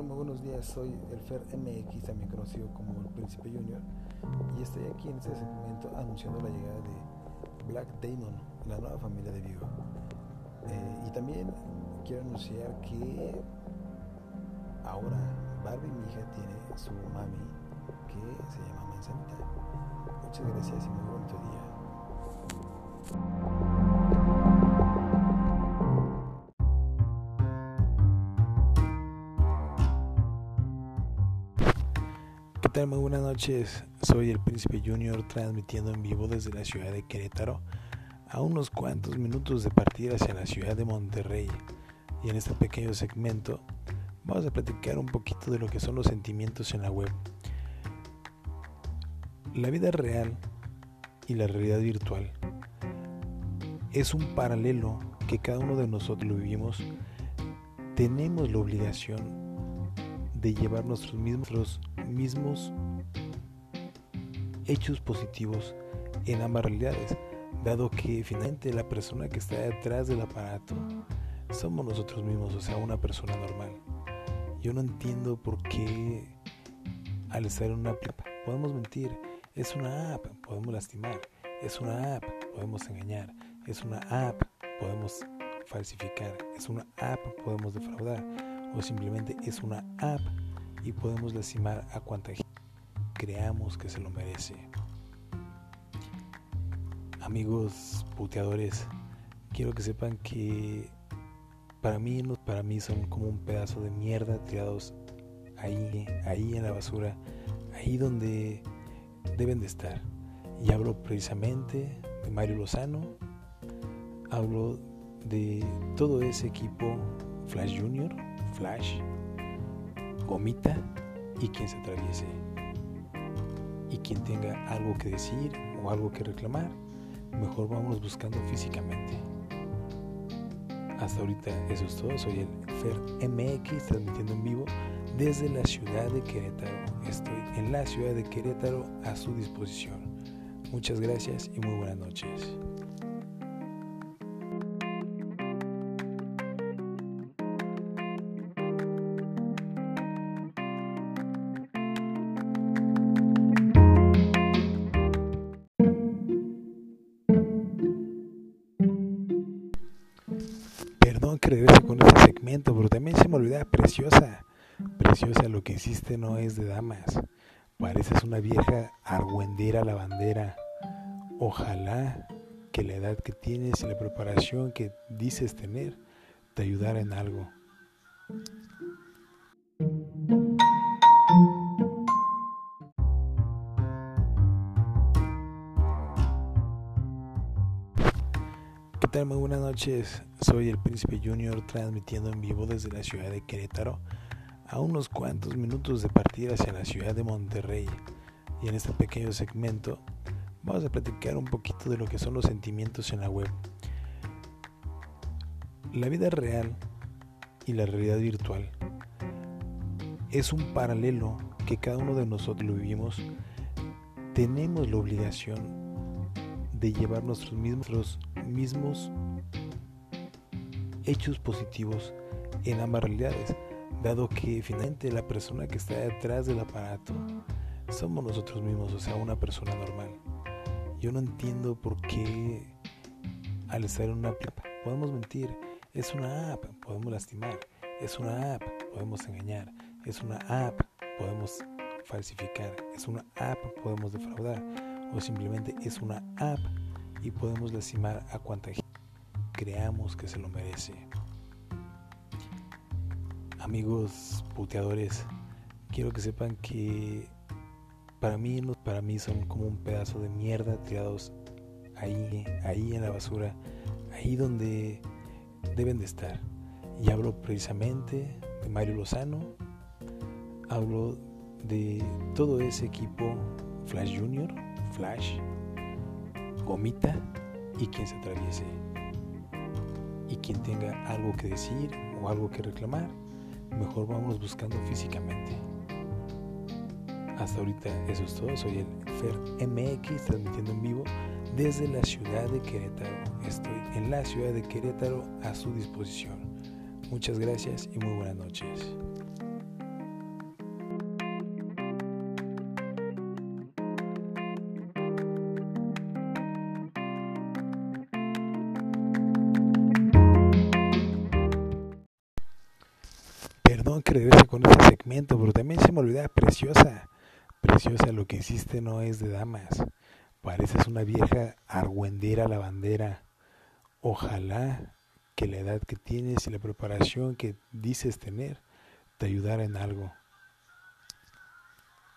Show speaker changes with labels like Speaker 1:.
Speaker 1: tal? Muy buenos días, soy el Fer MX, también conocido como el Príncipe Junior, y estoy aquí en este segmento anunciando la llegada de Black Damon, la nueva familia de Vigo. Eh, y también quiero anunciar que ahora Barbie, mi hija, tiene su mami que se llama Manzanita. Muchas gracias y muy bonito día. Muy buenas noches. Soy el Príncipe Junior transmitiendo en vivo desde la ciudad de Querétaro a unos cuantos minutos de partir hacia la ciudad de Monterrey. Y en este pequeño segmento vamos a platicar un poquito de lo que son los sentimientos en la web. La vida real y la realidad virtual es un paralelo que cada uno de nosotros lo vivimos. Tenemos la obligación de llevar nuestros mismos, mismos hechos positivos en ambas realidades, dado que finalmente la persona que está detrás del aparato somos nosotros mismos, o sea, una persona normal. Yo no entiendo por qué al estar en una app podemos mentir, es una app, podemos lastimar, es una app, podemos engañar, es una app, podemos falsificar, es una app, podemos defraudar o simplemente es una app y podemos lastimar a cuanta gente creamos que se lo merece. Amigos puteadores, quiero que sepan que para mí, para mí son como un pedazo de mierda tirados ahí, ahí en la basura, ahí donde deben de estar. Y hablo precisamente de Mario Lozano, hablo de todo ese equipo Flash Junior, Flash, Gomita y quien se atraviese. Y quien tenga algo que decir o algo que reclamar, mejor vamos buscando físicamente. Hasta ahorita eso es todo. Soy el Fer MX transmitiendo en vivo desde la ciudad de Querétaro. Estoy en la ciudad de Querétaro a su disposición. Muchas gracias y muy buenas noches. Pero también se me olvida, preciosa, preciosa, lo que hiciste no es de damas. Pareces una vieja argüendera lavandera. Ojalá que la edad que tienes y la preparación que dices tener te ayudara en algo. Tal? Muy buenas noches. Soy el Príncipe Junior transmitiendo en vivo desde la ciudad de Querétaro a unos cuantos minutos de partir hacia la ciudad de Monterrey. Y en este pequeño segmento vamos a platicar un poquito de lo que son los sentimientos en la web. La vida real y la realidad virtual es un paralelo que cada uno de nosotros lo vivimos. Tenemos la obligación de llevar nuestros mismos, mismos hechos positivos en ambas realidades, dado que finalmente la persona que está detrás del aparato somos nosotros mismos, o sea, una persona normal. Yo no entiendo por qué al estar en una app podemos mentir, es una app, podemos lastimar, es una app, podemos engañar, es una app, podemos falsificar, es una app, podemos defraudar o simplemente es una app y podemos lastimar a cuanta gente creamos que se lo merece. Amigos puteadores, quiero que sepan que para mí, para mí son como un pedazo de mierda tirados ahí, ahí en la basura, ahí donde deben de estar. Y hablo precisamente de Mario Lozano, hablo de todo ese equipo Flash Junior, Flash, Gomita y quien se atraviese. Y quien tenga algo que decir o algo que reclamar, mejor vamos buscando físicamente. Hasta ahorita eso es todo. Soy el Fer MX transmitiendo en vivo desde la ciudad de Querétaro. Estoy en la ciudad de Querétaro a su disposición. Muchas gracias y muy buenas noches. Perdón que regrese con este segmento, pero también se me olvidaba, preciosa. Preciosa, lo que hiciste no es de damas. Pareces una vieja argüendera lavandera. Ojalá que la edad que tienes y la preparación que dices tener te ayudara en algo.